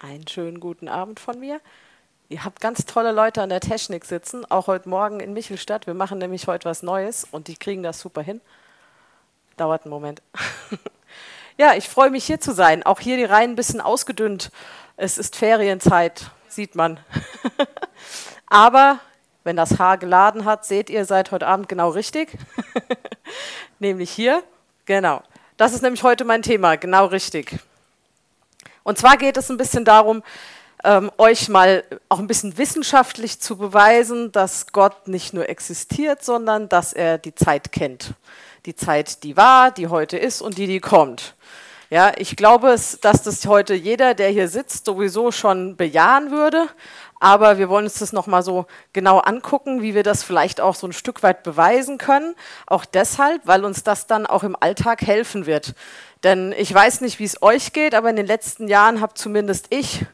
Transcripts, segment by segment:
Einen schönen guten Abend von mir. Ihr habt ganz tolle Leute an der Technik sitzen, auch heute Morgen in Michelstadt. Wir machen nämlich heute was Neues und die kriegen das super hin. Dauert einen Moment. ja, ich freue mich hier zu sein. Auch hier die Reihen ein bisschen ausgedünnt. Es ist Ferienzeit, sieht man. Aber wenn das Haar geladen hat, seht ihr, seid heute Abend genau richtig. nämlich hier. Genau. Das ist nämlich heute mein Thema, genau richtig. Und zwar geht es ein bisschen darum, ähm, euch mal auch ein bisschen wissenschaftlich zu beweisen, dass Gott nicht nur existiert, sondern dass er die Zeit kennt. Die Zeit, die war, die heute ist und die, die kommt. Ja, ich glaube, dass das heute jeder, der hier sitzt, sowieso schon bejahen würde. Aber wir wollen uns das nochmal so genau angucken, wie wir das vielleicht auch so ein Stück weit beweisen können. Auch deshalb, weil uns das dann auch im Alltag helfen wird. Denn ich weiß nicht, wie es euch geht, aber in den letzten Jahren habe zumindest ich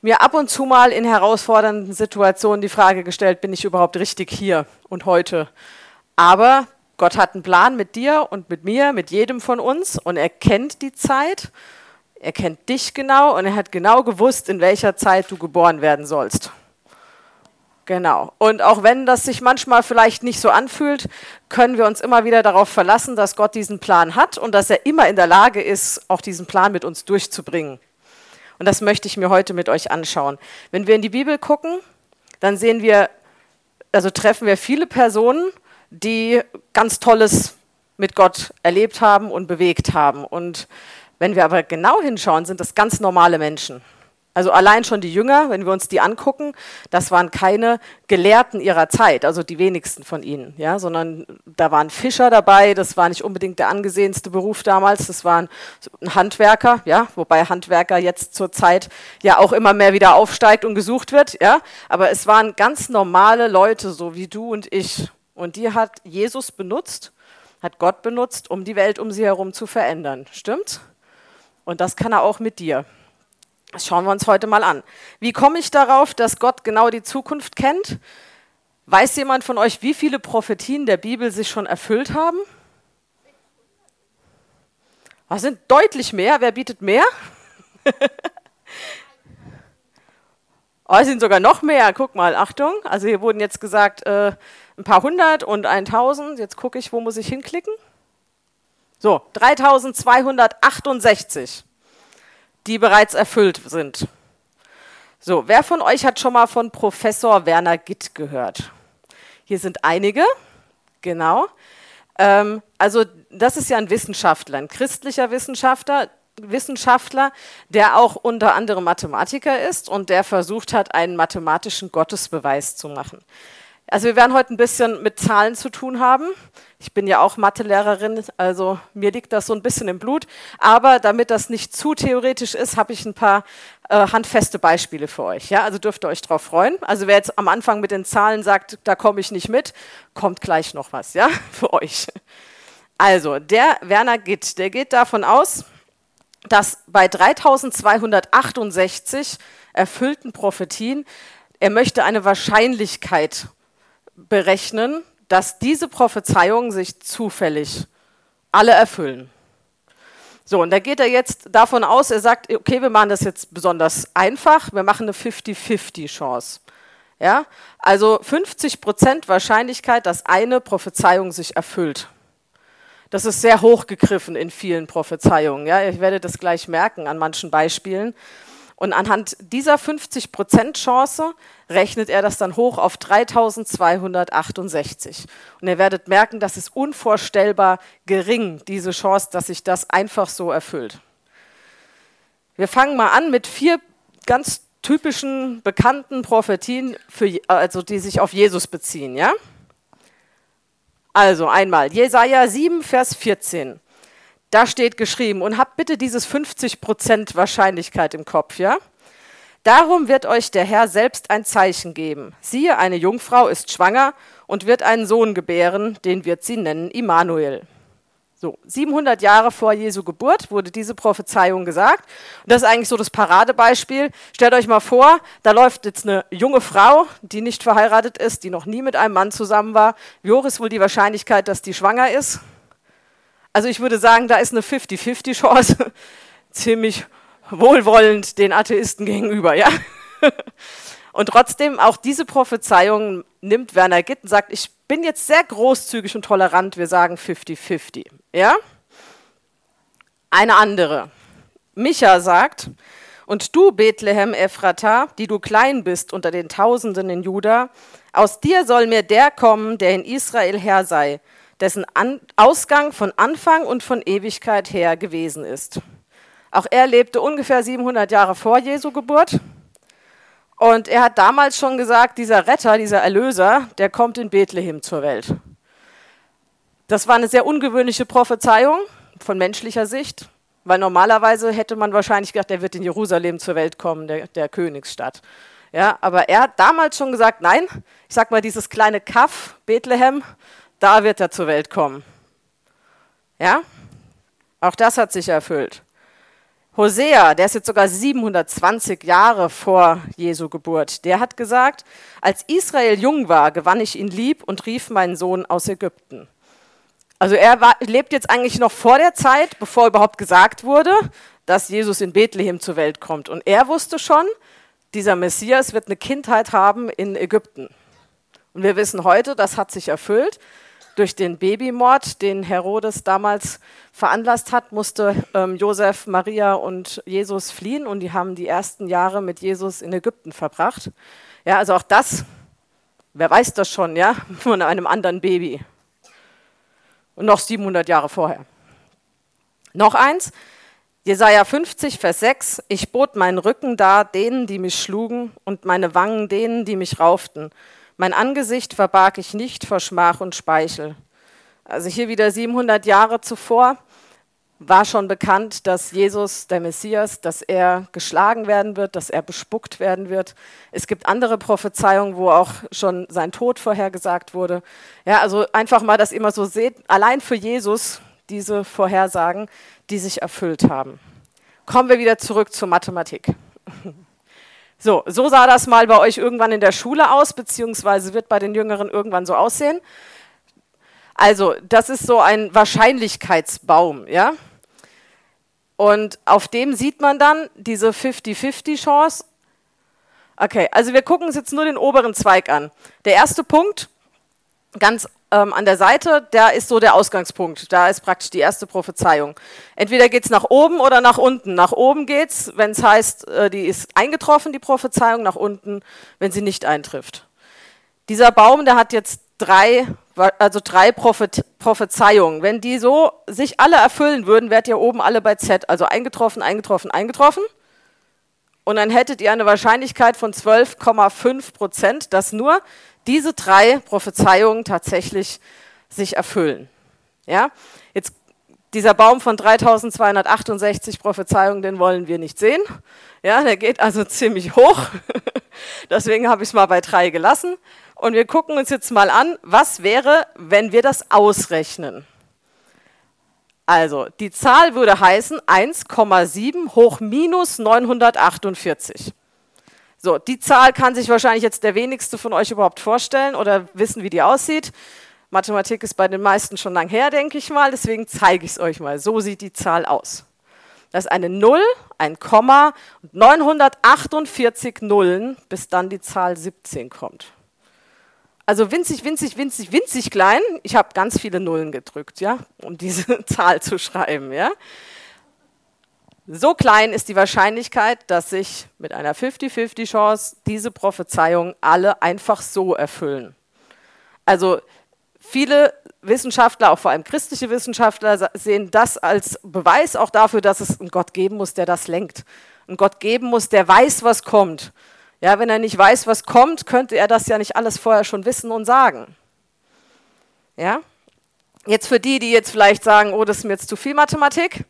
mir ab und zu mal in herausfordernden Situationen die Frage gestellt, bin ich überhaupt richtig hier und heute? Aber Gott hat einen Plan mit dir und mit mir, mit jedem von uns und er kennt die Zeit, er kennt dich genau und er hat genau gewusst, in welcher Zeit du geboren werden sollst. Genau. Und auch wenn das sich manchmal vielleicht nicht so anfühlt, können wir uns immer wieder darauf verlassen, dass Gott diesen Plan hat und dass er immer in der Lage ist, auch diesen Plan mit uns durchzubringen. Und das möchte ich mir heute mit euch anschauen. Wenn wir in die Bibel gucken, dann sehen wir, also treffen wir viele Personen, die ganz Tolles mit Gott erlebt haben und bewegt haben. Und wenn wir aber genau hinschauen, sind das ganz normale Menschen. Also allein schon die Jünger, wenn wir uns die angucken, das waren keine Gelehrten ihrer Zeit, also die wenigsten von ihnen, ja, sondern da waren Fischer dabei, das war nicht unbedingt der angesehenste Beruf damals, das waren Handwerker, ja, wobei Handwerker jetzt zur Zeit ja auch immer mehr wieder aufsteigt und gesucht wird, ja, aber es waren ganz normale Leute, so wie du und ich, und die hat Jesus benutzt, hat Gott benutzt, um die Welt um sie herum zu verändern, stimmt? Und das kann er auch mit dir. Das schauen wir uns heute mal an. Wie komme ich darauf, dass Gott genau die Zukunft kennt? Weiß jemand von euch, wie viele Prophetien der Bibel sich schon erfüllt haben? Das sind deutlich mehr. Wer bietet mehr? oh, es sind sogar noch mehr. Guck mal, Achtung. Also hier wurden jetzt gesagt äh, ein paar hundert und 1000. Jetzt gucke ich, wo muss ich hinklicken? So, 3268 die bereits erfüllt sind. So, wer von euch hat schon mal von Professor Werner Gitt gehört? Hier sind einige, genau. Ähm, also das ist ja ein Wissenschaftler, ein christlicher Wissenschaftler, Wissenschaftler, der auch unter anderem Mathematiker ist und der versucht hat, einen mathematischen Gottesbeweis zu machen. Also wir werden heute ein bisschen mit Zahlen zu tun haben. Ich bin ja auch Mathelehrerin, also mir liegt das so ein bisschen im Blut. Aber damit das nicht zu theoretisch ist, habe ich ein paar äh, handfeste Beispiele für euch. Ja, also dürft ihr euch darauf freuen. Also wer jetzt am Anfang mit den Zahlen sagt, da komme ich nicht mit, kommt gleich noch was, ja, für euch. Also der Werner Gitt, der geht davon aus, dass bei 3268 erfüllten Prophetien er möchte eine Wahrscheinlichkeit berechnen, dass diese Prophezeiungen sich zufällig alle erfüllen. So, und da geht er jetzt davon aus, er sagt, okay, wir machen das jetzt besonders einfach, wir machen eine 50-50 Chance. Ja? Also 50% Wahrscheinlichkeit, dass eine Prophezeiung sich erfüllt. Das ist sehr hochgegriffen in vielen Prophezeiungen. Ja? Ich werde das gleich merken an manchen Beispielen. Und anhand dieser 50% Chance rechnet er das dann hoch auf 3268. Und ihr werdet merken, das ist unvorstellbar gering, diese Chance, dass sich das einfach so erfüllt. Wir fangen mal an mit vier ganz typischen, bekannten Prophetien, für, also die sich auf Jesus beziehen. Ja? Also einmal Jesaja 7, Vers 14. Da steht geschrieben, und habt bitte dieses 50% Wahrscheinlichkeit im Kopf, ja? Darum wird euch der Herr selbst ein Zeichen geben. Siehe, eine Jungfrau ist schwanger und wird einen Sohn gebären, den wird sie nennen Immanuel. So, 700 Jahre vor Jesu Geburt wurde diese Prophezeiung gesagt. Und das ist eigentlich so das Paradebeispiel. Stellt euch mal vor, da läuft jetzt eine junge Frau, die nicht verheiratet ist, die noch nie mit einem Mann zusammen war. Wie hoch ist wohl die Wahrscheinlichkeit, dass die schwanger ist? Also ich würde sagen, da ist eine 50-50 Chance ziemlich wohlwollend den Atheisten gegenüber, ja. Und trotzdem, auch diese Prophezeiung nimmt Werner Gitt und sagt, ich bin jetzt sehr großzügig und tolerant, wir sagen 50-50, ja. Eine andere. Micha sagt, und du, Bethlehem Ephrata, die du klein bist unter den Tausenden in Juda, aus dir soll mir der kommen, der in Israel Herr sei, dessen An Ausgang von Anfang und von Ewigkeit her gewesen ist. Auch er lebte ungefähr 700 Jahre vor Jesu Geburt. Und er hat damals schon gesagt, dieser Retter, dieser Erlöser, der kommt in Bethlehem zur Welt. Das war eine sehr ungewöhnliche Prophezeiung von menschlicher Sicht. Weil normalerweise hätte man wahrscheinlich gedacht, er wird in Jerusalem zur Welt kommen, der, der Königsstadt. Ja, aber er hat damals schon gesagt, nein, ich sag mal, dieses kleine Kaff, Bethlehem, da wird er zur Welt kommen. Ja, auch das hat sich erfüllt. Hosea, der ist jetzt sogar 720 Jahre vor Jesu Geburt, der hat gesagt, als Israel jung war, gewann ich ihn lieb und rief meinen Sohn aus Ägypten. Also er war, lebt jetzt eigentlich noch vor der Zeit, bevor überhaupt gesagt wurde, dass Jesus in Bethlehem zur Welt kommt. Und er wusste schon, dieser Messias wird eine Kindheit haben in Ägypten. Und wir wissen heute, das hat sich erfüllt. Durch den Babymord, den Herodes damals veranlasst hat, musste ähm, Josef, Maria und Jesus fliehen und die haben die ersten Jahre mit Jesus in Ägypten verbracht. Ja, also auch das, wer weiß das schon, ja, von einem anderen Baby. Und noch 700 Jahre vorher. Noch eins, Jesaja 50, Vers 6. Ich bot meinen Rücken dar denen, die mich schlugen, und meine Wangen denen, die mich rauften. Mein Angesicht verbarg ich nicht vor Schmach und Speichel. Also hier wieder 700 Jahre zuvor war schon bekannt, dass Jesus, der Messias, dass er geschlagen werden wird, dass er bespuckt werden wird. Es gibt andere Prophezeiungen, wo auch schon sein Tod vorhergesagt wurde. Ja, also einfach mal, dass ihr mal so seht, allein für Jesus diese Vorhersagen, die sich erfüllt haben. Kommen wir wieder zurück zur Mathematik. So, so sah das mal bei euch irgendwann in der Schule aus, beziehungsweise wird bei den Jüngeren irgendwann so aussehen. Also, das ist so ein Wahrscheinlichkeitsbaum, ja? Und auf dem sieht man dann diese 50-50 Chance. Okay, also wir gucken uns jetzt nur den oberen Zweig an. Der erste Punkt, ganz ähm, an der Seite, der ist so der Ausgangspunkt. Da ist praktisch die erste Prophezeiung. Entweder geht es nach oben oder nach unten. Nach oben geht es, wenn es heißt, äh, die ist eingetroffen, die Prophezeiung, nach unten, wenn sie nicht eintrifft. Dieser Baum, der hat jetzt drei also drei Prophezeiungen. Wenn die so sich alle erfüllen würden, wärt ihr oben alle bei Z. Also eingetroffen, eingetroffen, eingetroffen. Und dann hättet ihr eine Wahrscheinlichkeit von 12,5 Prozent, dass nur diese drei Prophezeiungen tatsächlich sich erfüllen. Ja? Jetzt dieser Baum von 3268 Prophezeiungen, den wollen wir nicht sehen. Ja, der geht also ziemlich hoch. Deswegen habe ich es mal bei drei gelassen. Und wir gucken uns jetzt mal an, was wäre, wenn wir das ausrechnen. Also, die Zahl würde heißen 1,7 hoch minus 948. So, die Zahl kann sich wahrscheinlich jetzt der wenigste von euch überhaupt vorstellen oder wissen, wie die aussieht. Mathematik ist bei den meisten schon lang her, denke ich mal, deswegen zeige ich es euch mal. So sieht die Zahl aus. Das ist eine 0, ein Komma und 948 Nullen, bis dann die Zahl 17 kommt. Also winzig, winzig, winzig, winzig klein. Ich habe ganz viele Nullen gedrückt, ja, um diese Zahl zu schreiben, ja. So klein ist die Wahrscheinlichkeit, dass sich mit einer 50-50 Chance diese Prophezeiungen alle einfach so erfüllen. Also viele Wissenschaftler, auch vor allem christliche Wissenschaftler, sehen das als Beweis auch dafür, dass es einen Gott geben muss, der das lenkt. Einen Gott geben muss, der weiß, was kommt. Ja, wenn er nicht weiß, was kommt, könnte er das ja nicht alles vorher schon wissen und sagen. Ja? Jetzt für die, die jetzt vielleicht sagen, oh, das ist mir jetzt zu viel Mathematik,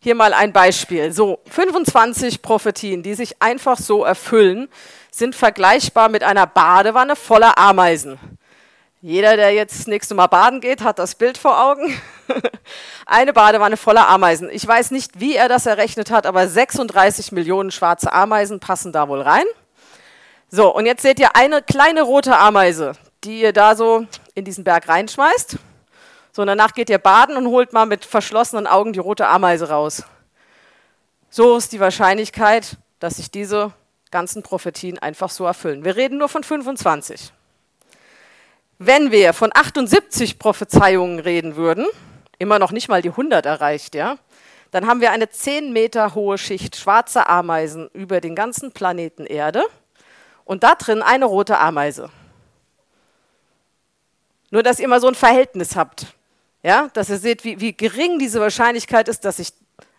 hier mal ein Beispiel. So, 25 Prophetien, die sich einfach so erfüllen, sind vergleichbar mit einer Badewanne voller Ameisen. Jeder, der jetzt das nächste Mal baden geht, hat das Bild vor Augen. Eine Badewanne voller Ameisen. Ich weiß nicht, wie er das errechnet hat, aber 36 Millionen schwarze Ameisen passen da wohl rein. So, und jetzt seht ihr eine kleine rote Ameise, die ihr da so in diesen Berg reinschmeißt. So, und danach geht ihr baden und holt mal mit verschlossenen Augen die rote Ameise raus. So ist die Wahrscheinlichkeit, dass sich diese ganzen Prophetien einfach so erfüllen. Wir reden nur von 25. Wenn wir von 78 Prophezeiungen reden würden, immer noch nicht mal die 100 erreicht, ja, dann haben wir eine 10 Meter hohe Schicht schwarzer Ameisen über den ganzen Planeten Erde und da drin eine rote Ameise. Nur, dass ihr mal so ein Verhältnis habt, ja, dass ihr seht, wie, wie gering diese Wahrscheinlichkeit ist, dass sich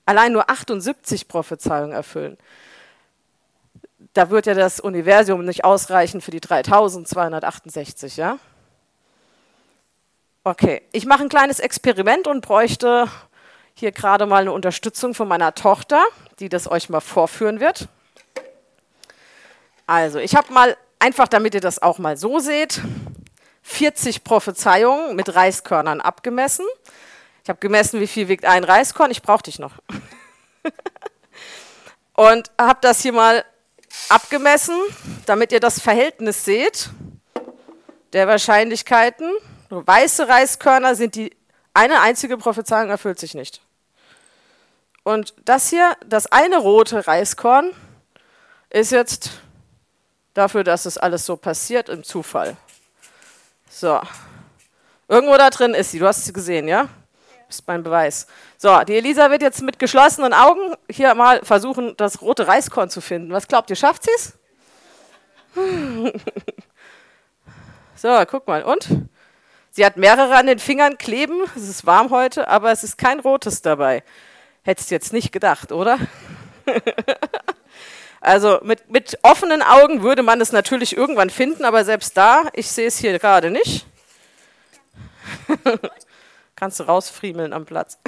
allein nur 78 Prophezeiungen erfüllen. Da wird ja das Universum nicht ausreichen für die 3268, ja? Okay, ich mache ein kleines Experiment und bräuchte hier gerade mal eine Unterstützung von meiner Tochter, die das euch mal vorführen wird. Also, ich habe mal einfach, damit ihr das auch mal so seht, 40 Prophezeiungen mit Reiskörnern abgemessen. Ich habe gemessen, wie viel wiegt ein Reiskorn. Ich brauche dich noch. Und habe das hier mal abgemessen, damit ihr das Verhältnis seht der Wahrscheinlichkeiten. Weiße Reiskörner sind die eine einzige Prophezeiung erfüllt sich nicht. Und das hier, das eine rote Reiskorn, ist jetzt dafür, dass es alles so passiert im Zufall. So. Irgendwo da drin ist sie. Du hast sie gesehen, ja? Das ist mein Beweis. So, die Elisa wird jetzt mit geschlossenen Augen hier mal versuchen, das rote Reiskorn zu finden. Was glaubt ihr, schafft sie es? so, guck mal. Und? Sie hat mehrere an den Fingern kleben. Es ist warm heute, aber es ist kein rotes dabei. Hättest du jetzt nicht gedacht, oder? Also mit, mit offenen Augen würde man es natürlich irgendwann finden, aber selbst da, ich sehe es hier gerade nicht. Kannst du rausfriemeln am Platz.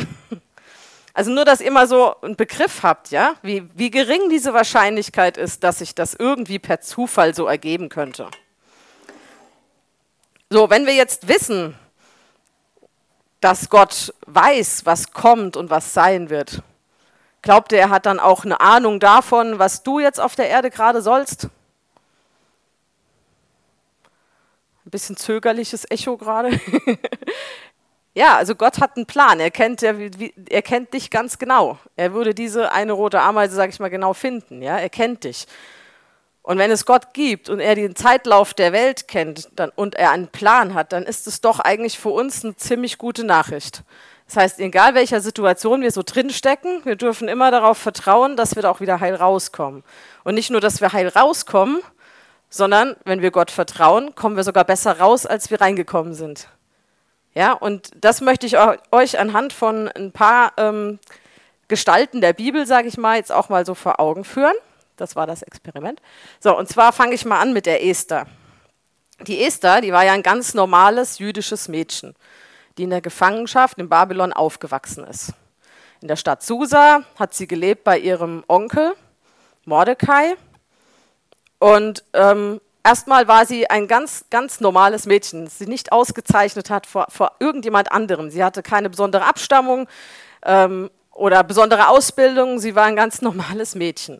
Also nur, dass ihr mal so einen Begriff habt, ja, wie, wie gering diese Wahrscheinlichkeit ist, dass sich das irgendwie per Zufall so ergeben könnte. So, wenn wir jetzt wissen, dass Gott weiß, was kommt und was sein wird, glaubt ihr, er hat dann auch eine Ahnung davon, was du jetzt auf der Erde gerade sollst? Ein bisschen zögerliches Echo gerade. ja, also Gott hat einen Plan. Er kennt, er, er kennt dich ganz genau. Er würde diese eine rote Ameise, sage ich mal, genau finden. Ja, er kennt dich. Und wenn es Gott gibt und er den Zeitlauf der Welt kennt dann, und er einen Plan hat, dann ist es doch eigentlich für uns eine ziemlich gute Nachricht. Das heißt, egal welcher Situation wir so drinstecken, wir dürfen immer darauf vertrauen, dass wir da auch wieder heil rauskommen. Und nicht nur, dass wir heil rauskommen, sondern wenn wir Gott vertrauen, kommen wir sogar besser raus, als wir reingekommen sind. Ja, und das möchte ich euch anhand von ein paar ähm, Gestalten der Bibel, sage ich mal, jetzt auch mal so vor Augen führen. Das war das Experiment. So, und zwar fange ich mal an mit der Esther. Die Esther, die war ja ein ganz normales jüdisches Mädchen, die in der Gefangenschaft in Babylon aufgewachsen ist. In der Stadt Susa hat sie gelebt bei ihrem Onkel Mordecai. Und ähm, erstmal war sie ein ganz, ganz normales Mädchen, das sie nicht ausgezeichnet hat vor, vor irgendjemand anderem. Sie hatte keine besondere Abstammung ähm, oder besondere Ausbildung, sie war ein ganz normales Mädchen.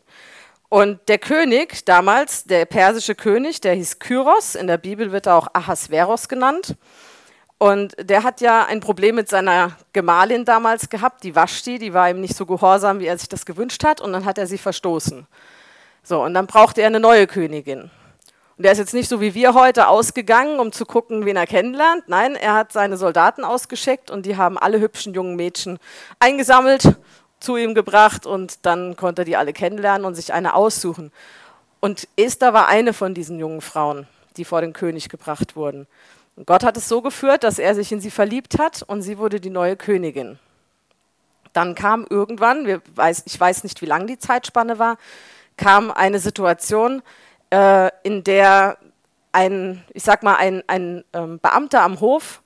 Und der König damals, der persische König, der hieß Kyros, in der Bibel wird er auch Ahasveros genannt. Und der hat ja ein Problem mit seiner Gemahlin damals gehabt, die Vashti, die war ihm nicht so gehorsam, wie er sich das gewünscht hat, und dann hat er sie verstoßen. So, und dann brauchte er eine neue Königin. Und er ist jetzt nicht so wie wir heute ausgegangen, um zu gucken, wen er kennenlernt. Nein, er hat seine Soldaten ausgeschickt und die haben alle hübschen jungen Mädchen eingesammelt zu ihm gebracht und dann konnte er die alle kennenlernen und sich eine aussuchen. Und Esther war eine von diesen jungen Frauen, die vor den König gebracht wurden. Und Gott hat es so geführt, dass er sich in sie verliebt hat und sie wurde die neue Königin. Dann kam irgendwann, ich weiß nicht, wie lang die Zeitspanne war, kam eine Situation, äh, in der ein, ich sag mal, ein, ein ähm, Beamter am Hof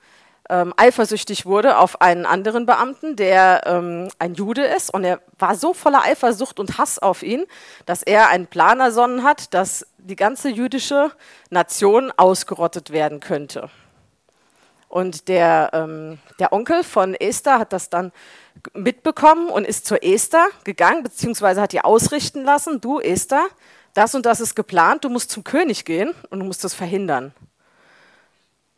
ähm, eifersüchtig wurde auf einen anderen Beamten, der ähm, ein Jude ist. Und er war so voller Eifersucht und Hass auf ihn, dass er einen Plan ersonnen hat, dass die ganze jüdische Nation ausgerottet werden könnte. Und der, ähm, der Onkel von Esther hat das dann mitbekommen und ist zur Esther gegangen, beziehungsweise hat ihr ausrichten lassen, du Esther, das und das ist geplant, du musst zum König gehen und du musst das verhindern.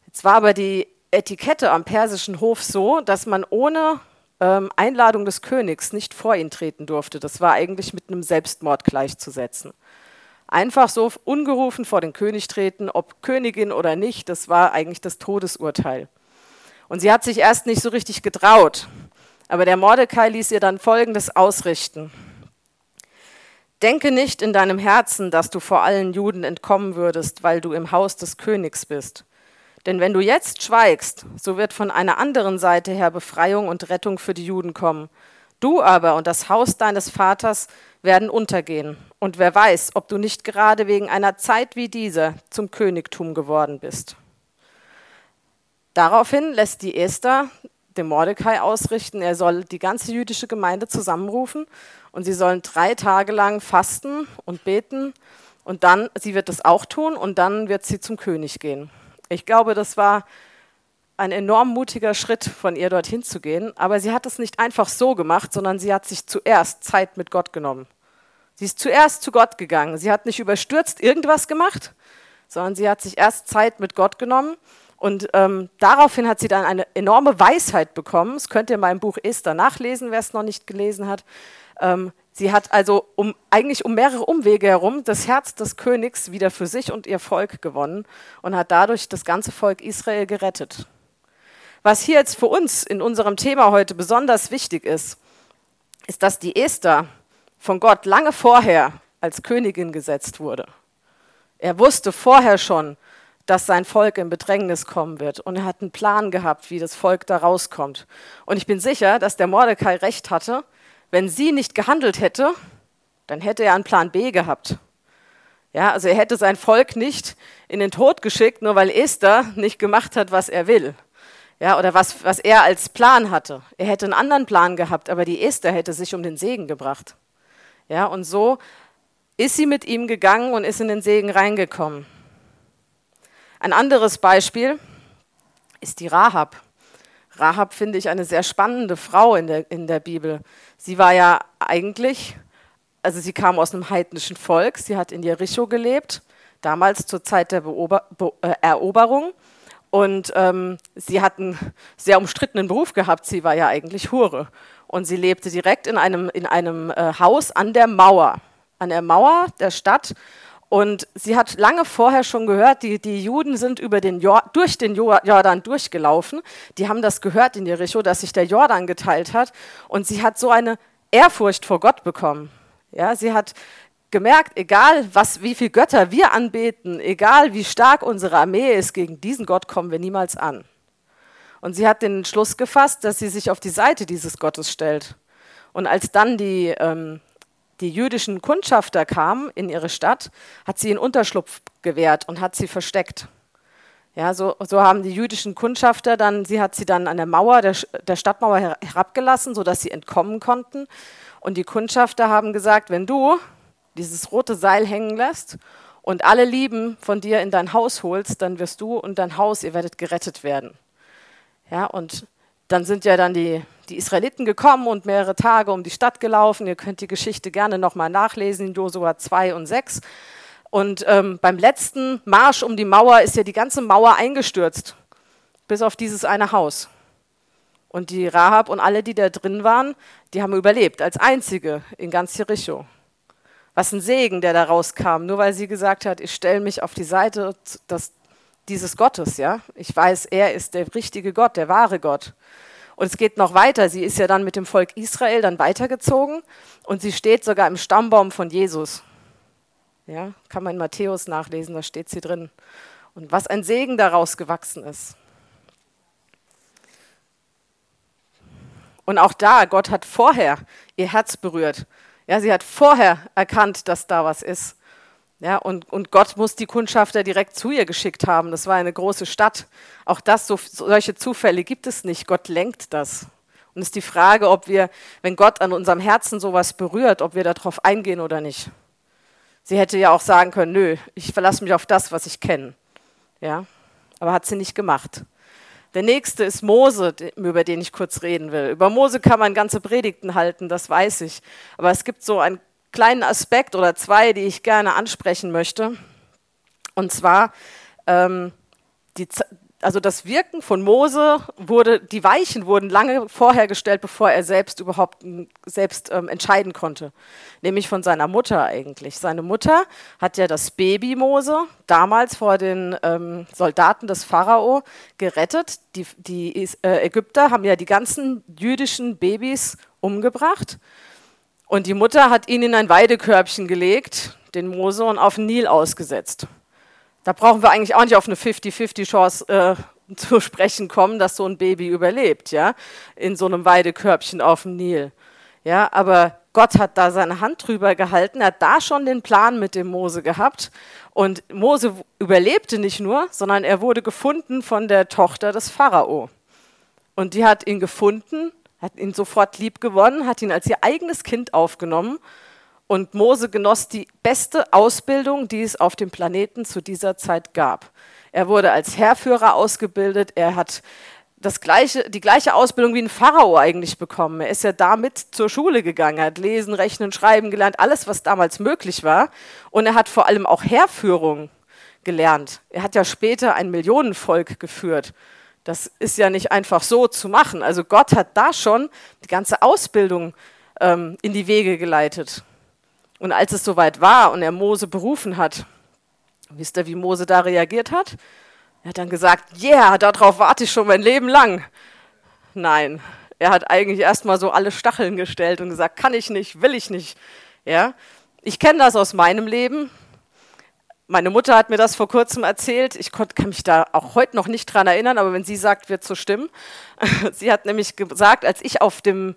Jetzt war aber die Etikette am persischen Hof so, dass man ohne ähm, Einladung des Königs nicht vor ihn treten durfte. Das war eigentlich mit einem Selbstmord gleichzusetzen. Einfach so ungerufen vor den König treten, ob Königin oder nicht, das war eigentlich das Todesurteil. Und sie hat sich erst nicht so richtig getraut. Aber der Mordecai ließ ihr dann Folgendes ausrichten. Denke nicht in deinem Herzen, dass du vor allen Juden entkommen würdest, weil du im Haus des Königs bist. Denn wenn du jetzt schweigst, so wird von einer anderen Seite her Befreiung und Rettung für die Juden kommen. Du aber und das Haus deines Vaters werden untergehen. Und wer weiß, ob du nicht gerade wegen einer Zeit wie dieser zum Königtum geworden bist. Daraufhin lässt die Esther dem Mordecai ausrichten, er soll die ganze jüdische Gemeinde zusammenrufen und sie sollen drei Tage lang fasten und beten und dann, sie wird das auch tun und dann wird sie zum König gehen. Ich glaube, das war ein enorm mutiger Schritt von ihr, dorthin zu gehen. Aber sie hat es nicht einfach so gemacht, sondern sie hat sich zuerst Zeit mit Gott genommen. Sie ist zuerst zu Gott gegangen. Sie hat nicht überstürzt irgendwas gemacht, sondern sie hat sich erst Zeit mit Gott genommen. Und ähm, daraufhin hat sie dann eine enorme Weisheit bekommen. Das könnt ihr in meinem Buch Esther nachlesen, wer es noch nicht gelesen hat. Ähm, Sie hat also um, eigentlich um mehrere Umwege herum das Herz des Königs wieder für sich und ihr Volk gewonnen und hat dadurch das ganze Volk Israel gerettet. Was hier jetzt für uns in unserem Thema heute besonders wichtig ist, ist, dass die Esther von Gott lange vorher als Königin gesetzt wurde. Er wusste vorher schon, dass sein Volk in Bedrängnis kommen wird. Und er hat einen Plan gehabt, wie das Volk da rauskommt. Und ich bin sicher, dass der Mordecai recht hatte, wenn sie nicht gehandelt hätte, dann hätte er einen Plan B gehabt. Ja, also er hätte sein Volk nicht in den Tod geschickt, nur weil Esther nicht gemacht hat, was er will. Ja, oder was, was er als Plan hatte. Er hätte einen anderen Plan gehabt, aber die Esther hätte sich um den Segen gebracht. Ja, und so ist sie mit ihm gegangen und ist in den Segen reingekommen. Ein anderes Beispiel ist die Rahab. Rahab finde ich eine sehr spannende Frau in der, in der Bibel. Sie war ja eigentlich, also sie kam aus einem heidnischen Volk, sie hat in Jericho gelebt, damals zur Zeit der Beober Be äh, Eroberung. Und ähm, sie hat einen sehr umstrittenen Beruf gehabt, sie war ja eigentlich Hure. Und sie lebte direkt in einem, in einem äh, Haus an der Mauer, an der Mauer der Stadt. Und sie hat lange vorher schon gehört, die, die Juden sind über den durch den Jordan durchgelaufen. Die haben das gehört in Jericho, dass sich der Jordan geteilt hat. Und sie hat so eine Ehrfurcht vor Gott bekommen. Ja, sie hat gemerkt, egal was, wie viele Götter wir anbeten, egal wie stark unsere Armee ist, gegen diesen Gott kommen wir niemals an. Und sie hat den Entschluss gefasst, dass sie sich auf die Seite dieses Gottes stellt. Und als dann die ähm, die jüdischen Kundschafter kamen in ihre Stadt, hat sie ihnen Unterschlupf gewährt und hat sie versteckt. Ja, so, so haben die jüdischen Kundschafter dann, sie hat sie dann an der Mauer, der, der Stadtmauer herabgelassen, sodass sie entkommen konnten. Und die Kundschafter haben gesagt, wenn du dieses rote Seil hängen lässt und alle Lieben von dir in dein Haus holst, dann wirst du und dein Haus, ihr werdet gerettet werden. Ja, und dann sind ja dann die, die Israeliten gekommen und mehrere Tage um die Stadt gelaufen. Ihr könnt die Geschichte gerne nochmal nachlesen in Josua 2 und 6. Und ähm, beim letzten Marsch um die Mauer ist ja die ganze Mauer eingestürzt, bis auf dieses eine Haus. Und die Rahab und alle, die da drin waren, die haben überlebt, als einzige in ganz Jericho. Was ein Segen, der da rauskam, nur weil sie gesagt hat, ich stelle mich auf die Seite des, dieses Gottes, ja. Ich weiß, er ist der richtige Gott, der wahre Gott. Und es geht noch weiter. Sie ist ja dann mit dem Volk Israel dann weitergezogen und sie steht sogar im Stammbaum von Jesus. Ja, kann man in Matthäus nachlesen, da steht sie drin. Und was ein Segen daraus gewachsen ist. Und auch da, Gott hat vorher ihr Herz berührt. Ja, sie hat vorher erkannt, dass da was ist. Ja, und, und Gott muss die Kundschafter direkt zu ihr geschickt haben. Das war eine große Stadt. Auch das, so, solche Zufälle gibt es nicht. Gott lenkt das. Und es ist die Frage, ob wir, wenn Gott an unserem Herzen sowas berührt, ob wir darauf eingehen oder nicht. Sie hätte ja auch sagen können, nö, ich verlasse mich auf das, was ich kenne. Ja, aber hat sie nicht gemacht. Der nächste ist Mose, über den ich kurz reden will. Über Mose kann man ganze Predigten halten, das weiß ich. Aber es gibt so ein kleinen Aspekt oder zwei, die ich gerne ansprechen möchte. Und zwar ähm, die, also das Wirken von Mose wurde, die Weichen wurden lange vorher gestellt, bevor er selbst überhaupt selbst ähm, entscheiden konnte. Nämlich von seiner Mutter eigentlich. Seine Mutter hat ja das Baby Mose damals vor den ähm, Soldaten des Pharao gerettet. Die, die äh, Ägypter haben ja die ganzen jüdischen Babys umgebracht. Und die Mutter hat ihn in ein Weidekörbchen gelegt, den Mose, und auf den Nil ausgesetzt. Da brauchen wir eigentlich auch nicht auf eine 50-50-Chance äh, zu sprechen kommen, dass so ein Baby überlebt, ja, in so einem Weidekörbchen auf dem Nil. Ja, aber Gott hat da seine Hand drüber gehalten, hat da schon den Plan mit dem Mose gehabt. Und Mose überlebte nicht nur, sondern er wurde gefunden von der Tochter des Pharao. Und die hat ihn gefunden, hat ihn sofort lieb gewonnen, hat ihn als ihr eigenes Kind aufgenommen und Mose genoss die beste Ausbildung, die es auf dem Planeten zu dieser Zeit gab. Er wurde als Heerführer ausgebildet. Er hat das gleiche, die gleiche Ausbildung wie ein Pharao eigentlich bekommen. Er ist ja damit zur Schule gegangen, hat lesen, rechnen, schreiben gelernt, alles, was damals möglich war. Und er hat vor allem auch Heerführung gelernt. Er hat ja später ein Millionenvolk geführt. Das ist ja nicht einfach so zu machen. Also Gott hat da schon die ganze Ausbildung ähm, in die Wege geleitet. Und als es soweit war und er Mose berufen hat, wisst ihr, wie Mose da reagiert hat? Er hat dann gesagt, yeah, darauf warte ich schon mein Leben lang. Nein, er hat eigentlich erstmal so alle Stacheln gestellt und gesagt, kann ich nicht, will ich nicht. Ja? Ich kenne das aus meinem Leben. Meine Mutter hat mir das vor kurzem erzählt. Ich kann mich da auch heute noch nicht dran erinnern, aber wenn sie sagt, wird so stimmen. Sie hat nämlich gesagt, als ich auf dem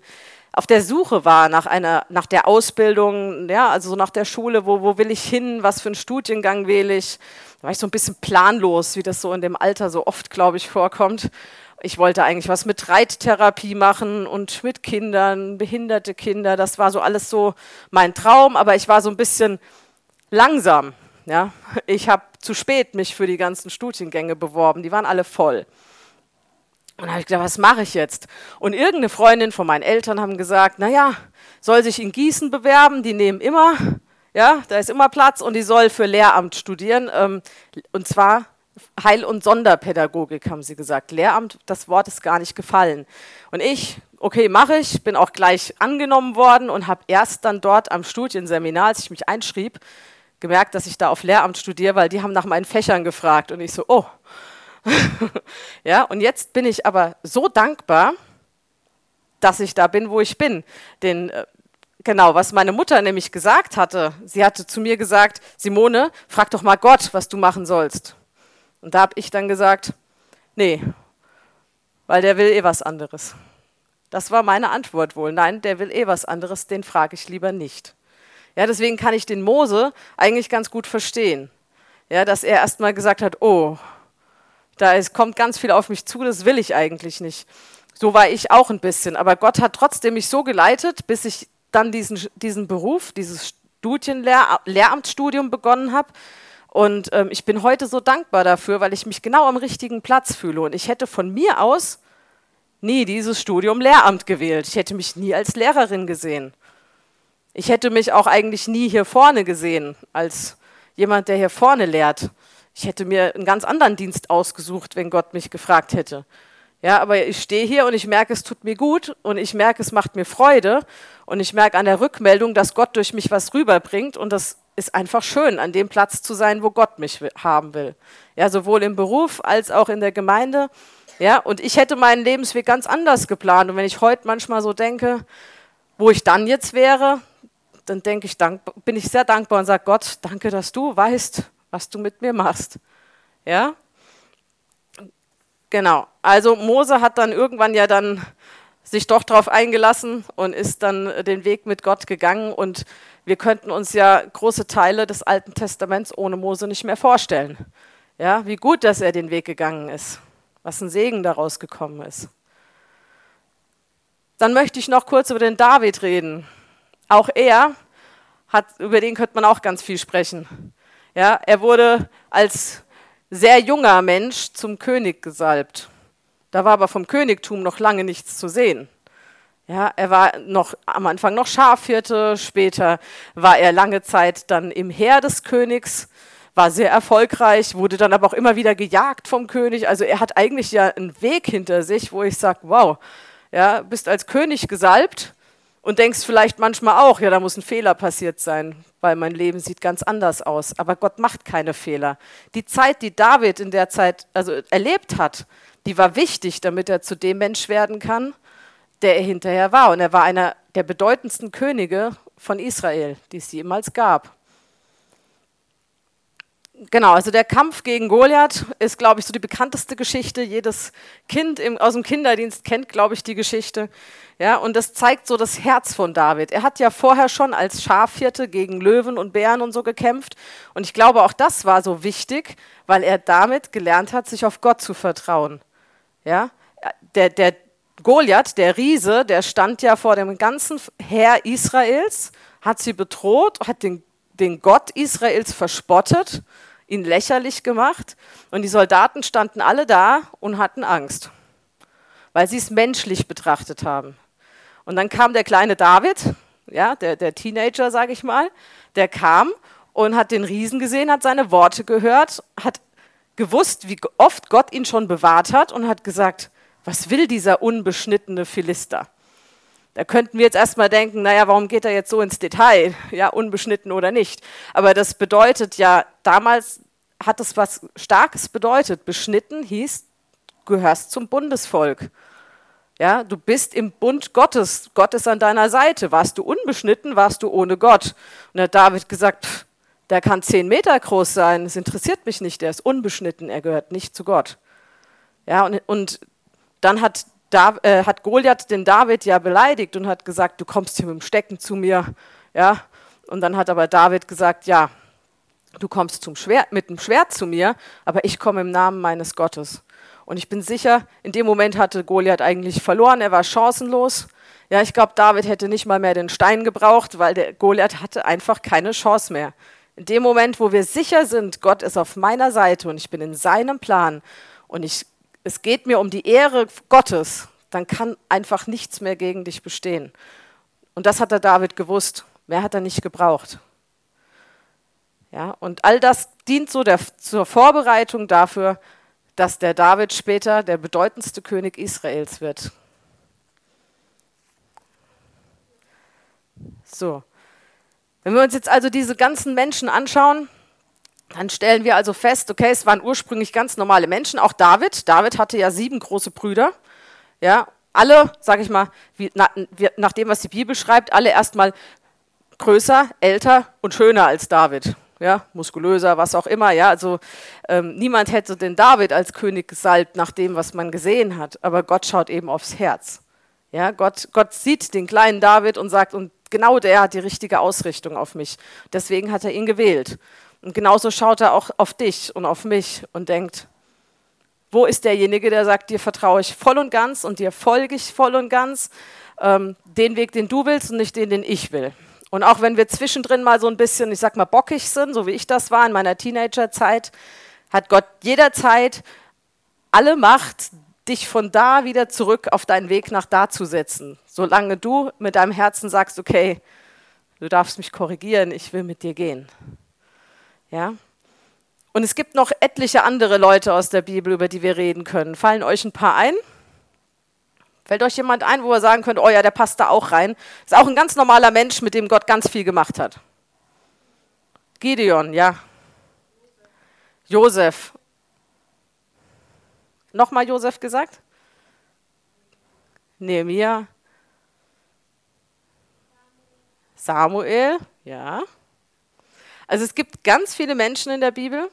auf der Suche war nach einer, nach der Ausbildung, ja, also so nach der Schule, wo, wo will ich hin, was für einen Studiengang wähle ich. Da war ich so ein bisschen planlos, wie das so in dem Alter so oft, glaube ich, vorkommt. Ich wollte eigentlich was mit Reittherapie machen und mit Kindern, behinderte Kinder. Das war so alles so mein Traum, aber ich war so ein bisschen langsam. Ja. Ich habe zu spät mich für die ganzen Studiengänge beworben, die waren alle voll. Und habe ich gedacht, was mache ich jetzt? Und irgendeine Freundin von meinen Eltern haben gesagt, naja, soll sich in Gießen bewerben, die nehmen immer, ja, da ist immer Platz und die soll für Lehramt studieren. Ähm, und zwar Heil- und Sonderpädagogik, haben sie gesagt. Lehramt, das Wort ist gar nicht gefallen. Und ich, okay, mache ich, bin auch gleich angenommen worden und habe erst dann dort am Studienseminar, als ich mich einschrieb, gemerkt, dass ich da auf Lehramt studiere, weil die haben nach meinen Fächern gefragt. Und ich so, oh, ja, und jetzt bin ich aber so dankbar, dass ich da bin, wo ich bin. Denn äh, genau, was meine Mutter nämlich gesagt hatte, sie hatte zu mir gesagt, Simone, frag doch mal Gott, was du machen sollst. Und da habe ich dann gesagt, nee, weil der will eh was anderes. Das war meine Antwort wohl. Nein, der will eh was anderes, den frage ich lieber nicht. Ja, deswegen kann ich den Mose eigentlich ganz gut verstehen. Ja, dass er erst mal gesagt hat, oh, da ist, kommt ganz viel auf mich zu, das will ich eigentlich nicht. So war ich auch ein bisschen. Aber Gott hat trotzdem mich so geleitet, bis ich dann diesen, diesen Beruf, dieses Studienlehramtsstudium begonnen habe. Und ähm, ich bin heute so dankbar dafür, weil ich mich genau am richtigen Platz fühle. Und ich hätte von mir aus nie dieses Studium Lehramt gewählt. Ich hätte mich nie als Lehrerin gesehen. Ich hätte mich auch eigentlich nie hier vorne gesehen, als jemand, der hier vorne lehrt. Ich hätte mir einen ganz anderen Dienst ausgesucht, wenn Gott mich gefragt hätte. Ja, aber ich stehe hier und ich merke, es tut mir gut und ich merke, es macht mir Freude und ich merke an der Rückmeldung, dass Gott durch mich was rüberbringt und das ist einfach schön, an dem Platz zu sein, wo Gott mich haben will. Ja, sowohl im Beruf als auch in der Gemeinde. Ja, und ich hätte meinen Lebensweg ganz anders geplant und wenn ich heute manchmal so denke, wo ich dann jetzt wäre, dann denke ich, bin ich sehr dankbar und sage Gott, danke, dass du weißt, was du mit mir machst. Ja? Genau. Also Mose hat dann irgendwann ja dann sich doch darauf eingelassen und ist dann den Weg mit Gott gegangen und wir könnten uns ja große Teile des Alten Testaments ohne Mose nicht mehr vorstellen. Ja, wie gut, dass er den Weg gegangen ist, was ein Segen daraus gekommen ist. Dann möchte ich noch kurz über den David reden. Auch er hat, über den könnte man auch ganz viel sprechen. Ja, er wurde als sehr junger Mensch zum König gesalbt. Da war aber vom Königtum noch lange nichts zu sehen. Ja, er war noch am Anfang noch Schafhirte, später war er lange Zeit dann im Heer des Königs, war sehr erfolgreich, wurde dann aber auch immer wieder gejagt vom König. Also er hat eigentlich ja einen Weg hinter sich, wo ich sage, wow, ja, bist als König gesalbt und denkst vielleicht manchmal auch, ja, da muss ein Fehler passiert sein, weil mein Leben sieht ganz anders aus. Aber Gott macht keine Fehler. Die Zeit, die David in der Zeit also erlebt hat, die war wichtig, damit er zu dem Mensch werden kann, der er hinterher war. Und er war einer der bedeutendsten Könige von Israel, die es jemals gab. Genau, also der Kampf gegen Goliath ist, glaube ich, so die bekannteste Geschichte. Jedes Kind im, aus dem Kinderdienst kennt, glaube ich, die Geschichte. Ja, und das zeigt so das Herz von David. Er hat ja vorher schon als Schafhirte gegen Löwen und Bären und so gekämpft. Und ich glaube, auch das war so wichtig, weil er damit gelernt hat, sich auf Gott zu vertrauen. Ja, der, der Goliath, der Riese, der stand ja vor dem ganzen Heer Israels, hat sie bedroht, hat den den Gott Israels verspottet, ihn lächerlich gemacht und die Soldaten standen alle da und hatten Angst, weil sie es menschlich betrachtet haben. Und dann kam der kleine David, ja, der, der Teenager, sage ich mal, der kam und hat den Riesen gesehen, hat seine Worte gehört, hat gewusst, wie oft Gott ihn schon bewahrt hat und hat gesagt, was will dieser unbeschnittene Philister? Da könnten wir jetzt erstmal denken, naja, warum geht er jetzt so ins Detail? Ja, unbeschnitten oder nicht. Aber das bedeutet ja, damals hat es was Starkes bedeutet. Beschnitten hieß, gehörst zum Bundesvolk. Ja, du bist im Bund Gottes. Gott ist an deiner Seite. Warst du unbeschnitten, warst du ohne Gott. Und da hat David gesagt, pff, der kann zehn Meter groß sein. Das interessiert mich nicht. Der ist unbeschnitten. Er gehört nicht zu Gott. Ja, und, und dann hat da, äh, hat Goliath den David ja beleidigt und hat gesagt, du kommst hier mit dem Stecken zu mir. Ja? Und dann hat aber David gesagt, ja, du kommst zum Schwert, mit dem Schwert zu mir, aber ich komme im Namen meines Gottes. Und ich bin sicher, in dem Moment hatte Goliath eigentlich verloren, er war chancenlos. Ja, ich glaube, David hätte nicht mal mehr den Stein gebraucht, weil der Goliath hatte einfach keine Chance mehr. In dem Moment, wo wir sicher sind, Gott ist auf meiner Seite und ich bin in seinem Plan und ich es geht mir um die Ehre Gottes, dann kann einfach nichts mehr gegen dich bestehen. Und das hat der David gewusst. Mehr hat er nicht gebraucht. Ja, und all das dient so der, zur Vorbereitung dafür, dass der David später der bedeutendste König Israels wird. So. Wenn wir uns jetzt also diese ganzen Menschen anschauen, dann stellen wir also fest, okay, es waren ursprünglich ganz normale Menschen, auch David. David hatte ja sieben große Brüder. Ja, alle, sage ich mal, wie, na, wie, nach dem, was die Bibel schreibt, alle erstmal größer, älter und schöner als David. Ja, muskulöser, was auch immer. Ja, also ähm, niemand hätte den David als König gesalbt nach dem, was man gesehen hat. Aber Gott schaut eben aufs Herz. Ja, Gott, Gott sieht den kleinen David und sagt, und genau der hat die richtige Ausrichtung auf mich. Deswegen hat er ihn gewählt. Und genauso schaut er auch auf dich und auf mich und denkt, wo ist derjenige, der sagt, dir vertraue ich voll und ganz und dir folge ich voll und ganz, ähm, den Weg, den du willst und nicht den, den ich will. Und auch wenn wir zwischendrin mal so ein bisschen, ich sag mal, bockig sind, so wie ich das war in meiner Teenagerzeit, hat Gott jederzeit alle Macht, dich von da wieder zurück auf deinen Weg nach da zu setzen. Solange du mit deinem Herzen sagst, okay, du darfst mich korrigieren, ich will mit dir gehen. Ja? Und es gibt noch etliche andere Leute aus der Bibel, über die wir reden können. Fallen euch ein paar ein? Fällt euch jemand ein, wo ihr sagen könnt, oh ja, der passt da auch rein? Ist auch ein ganz normaler Mensch, mit dem Gott ganz viel gemacht hat. Gideon, ja. Josef. Nochmal Josef gesagt? Nehemiah. Samuel, ja. Also es gibt ganz viele Menschen in der Bibel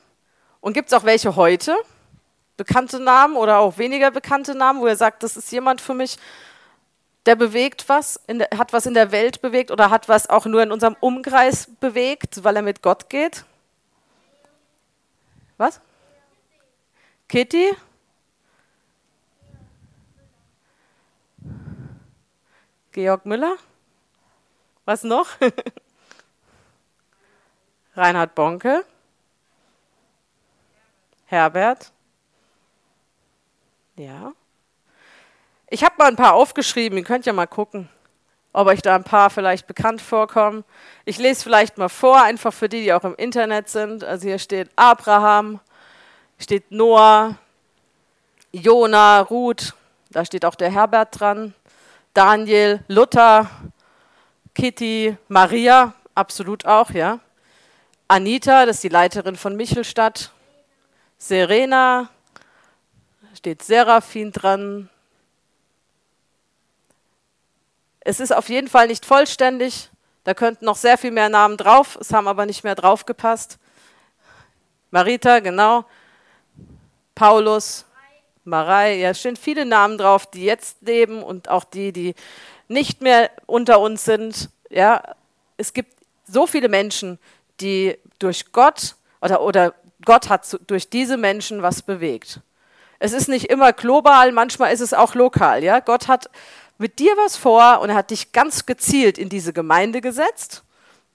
und gibt es auch welche heute, bekannte Namen oder auch weniger bekannte Namen, wo er sagt, das ist jemand für mich, der bewegt was, der, hat was in der Welt bewegt oder hat was auch nur in unserem Umkreis bewegt, weil er mit Gott geht. Was? Kitty? Georg Müller? Was noch? Reinhard Bonke, Herbert. Ja. Ich habe mal ein paar aufgeschrieben, ihr könnt ja mal gucken. ob euch da ein paar vielleicht bekannt vorkommen. Ich lese vielleicht mal vor, einfach für die, die auch im Internet sind. Also hier steht Abraham, steht Noah, Jona, Ruth, da steht auch der Herbert dran, Daniel, Luther, Kitty, Maria, absolut auch, ja. Anita, das ist die Leiterin von Michelstadt. Serena, steht Seraphin dran. Es ist auf jeden Fall nicht vollständig. Da könnten noch sehr viel mehr Namen drauf. Es haben aber nicht mehr draufgepasst. Marita, genau. Paulus, Marei, ja, es stehen viele Namen drauf, die jetzt leben und auch die, die nicht mehr unter uns sind. Ja, es gibt so viele Menschen, die durch Gott oder, oder Gott hat durch diese Menschen was bewegt. Es ist nicht immer global, manchmal ist es auch lokal. Ja? Gott hat mit dir was vor und er hat dich ganz gezielt in diese Gemeinde gesetzt,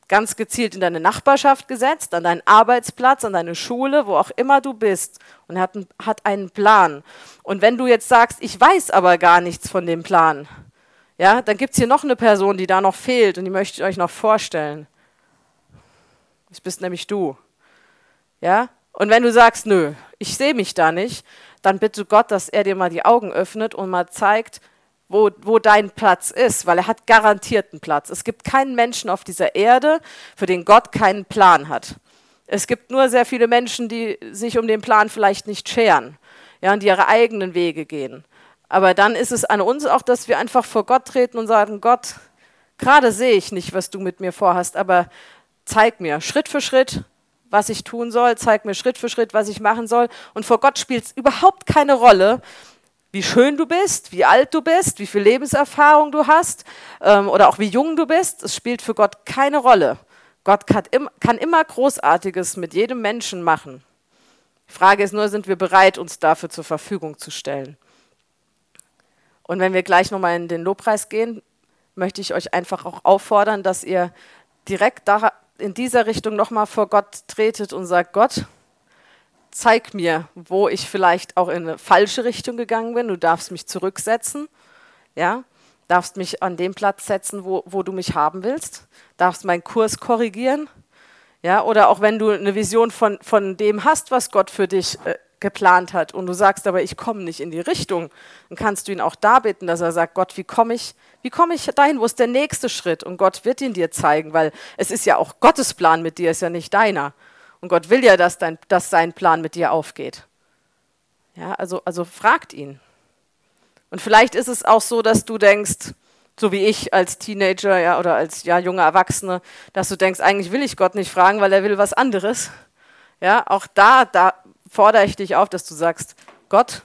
ganz gezielt in deine Nachbarschaft gesetzt, an deinen Arbeitsplatz, an deine Schule, wo auch immer du bist. Und er hat, hat einen Plan. Und wenn du jetzt sagst, ich weiß aber gar nichts von dem Plan, ja, dann gibt es hier noch eine Person, die da noch fehlt und die möchte ich euch noch vorstellen. Das bist nämlich du. Ja? Und wenn du sagst, nö, ich sehe mich da nicht, dann bitte Gott, dass er dir mal die Augen öffnet und mal zeigt, wo, wo dein Platz ist, weil er hat garantiert einen Platz. Es gibt keinen Menschen auf dieser Erde, für den Gott keinen Plan hat. Es gibt nur sehr viele Menschen, die sich um den Plan vielleicht nicht scheren, ja, und die ihre eigenen Wege gehen. Aber dann ist es an uns auch, dass wir einfach vor Gott treten und sagen, Gott, gerade sehe ich nicht, was du mit mir vorhast, aber zeig mir Schritt für Schritt, was ich tun soll, zeig mir Schritt für Schritt, was ich machen soll. Und vor Gott spielt es überhaupt keine Rolle, wie schön du bist, wie alt du bist, wie viel Lebenserfahrung du hast ähm, oder auch wie jung du bist. Es spielt für Gott keine Rolle. Gott kann, im, kann immer Großartiges mit jedem Menschen machen. Die Frage ist nur, sind wir bereit, uns dafür zur Verfügung zu stellen? Und wenn wir gleich nochmal in den Lobpreis gehen, möchte ich euch einfach auch auffordern, dass ihr direkt da in dieser Richtung nochmal vor Gott tretet und sagt, Gott, zeig mir, wo ich vielleicht auch in eine falsche Richtung gegangen bin. Du darfst mich zurücksetzen, ja, darfst mich an den Platz setzen, wo, wo du mich haben willst, darfst meinen Kurs korrigieren, ja, oder auch wenn du eine Vision von, von dem hast, was Gott für dich äh, geplant hat und du sagst aber, ich komme nicht in die Richtung, dann kannst du ihn auch da bitten, dass er sagt, Gott, wie komme ich, wie komme ich dahin, wo ist der nächste Schritt? Und Gott wird ihn dir zeigen, weil es ist ja auch Gottes Plan mit dir, ist ja nicht deiner. Und Gott will ja, dass, dein, dass sein Plan mit dir aufgeht. Ja, also, also fragt ihn. Und vielleicht ist es auch so, dass du denkst, so wie ich als Teenager ja, oder als ja, junger Erwachsene, dass du denkst, eigentlich will ich Gott nicht fragen, weil er will was anderes. Ja, auch da, da fordere ich dich auf, dass du sagst, Gott,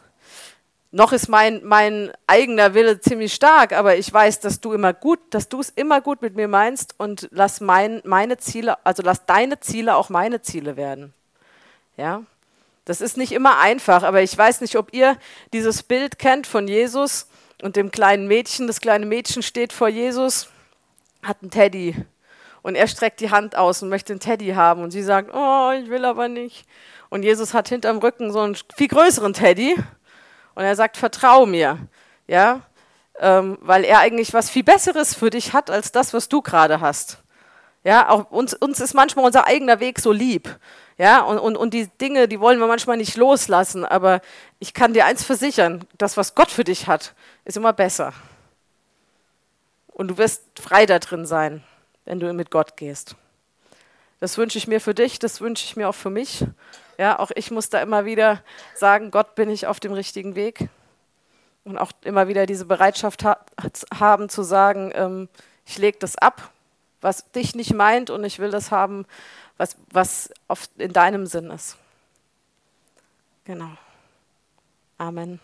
noch ist mein, mein eigener Wille ziemlich stark, aber ich weiß, dass du immer gut, dass du es immer gut mit mir meinst und lass mein, meine Ziele, also lass deine Ziele auch meine Ziele werden. Ja, das ist nicht immer einfach, aber ich weiß nicht, ob ihr dieses Bild kennt von Jesus und dem kleinen Mädchen. Das kleine Mädchen steht vor Jesus, hat einen Teddy und er streckt die Hand aus und möchte einen Teddy haben und sie sagt, oh, ich will aber nicht. Und Jesus hat hinterm Rücken so einen viel größeren Teddy und er sagt, vertrau mir, ja, ähm, weil er eigentlich was viel Besseres für dich hat als das, was du gerade hast. Ja, auch uns, uns ist manchmal unser eigener Weg so lieb. Ja, und, und, und die Dinge, die wollen wir manchmal nicht loslassen. Aber ich kann dir eins versichern: Das, was Gott für dich hat, ist immer besser. Und du wirst frei da drin sein, wenn du mit Gott gehst. Das wünsche ich mir für dich, das wünsche ich mir auch für mich. Ja, auch ich muss da immer wieder sagen, Gott bin ich auf dem richtigen Weg. Und auch immer wieder diese Bereitschaft ha haben zu sagen, ähm, ich lege das ab, was dich nicht meint und ich will das haben, was, was oft in deinem Sinn ist. Genau. Amen.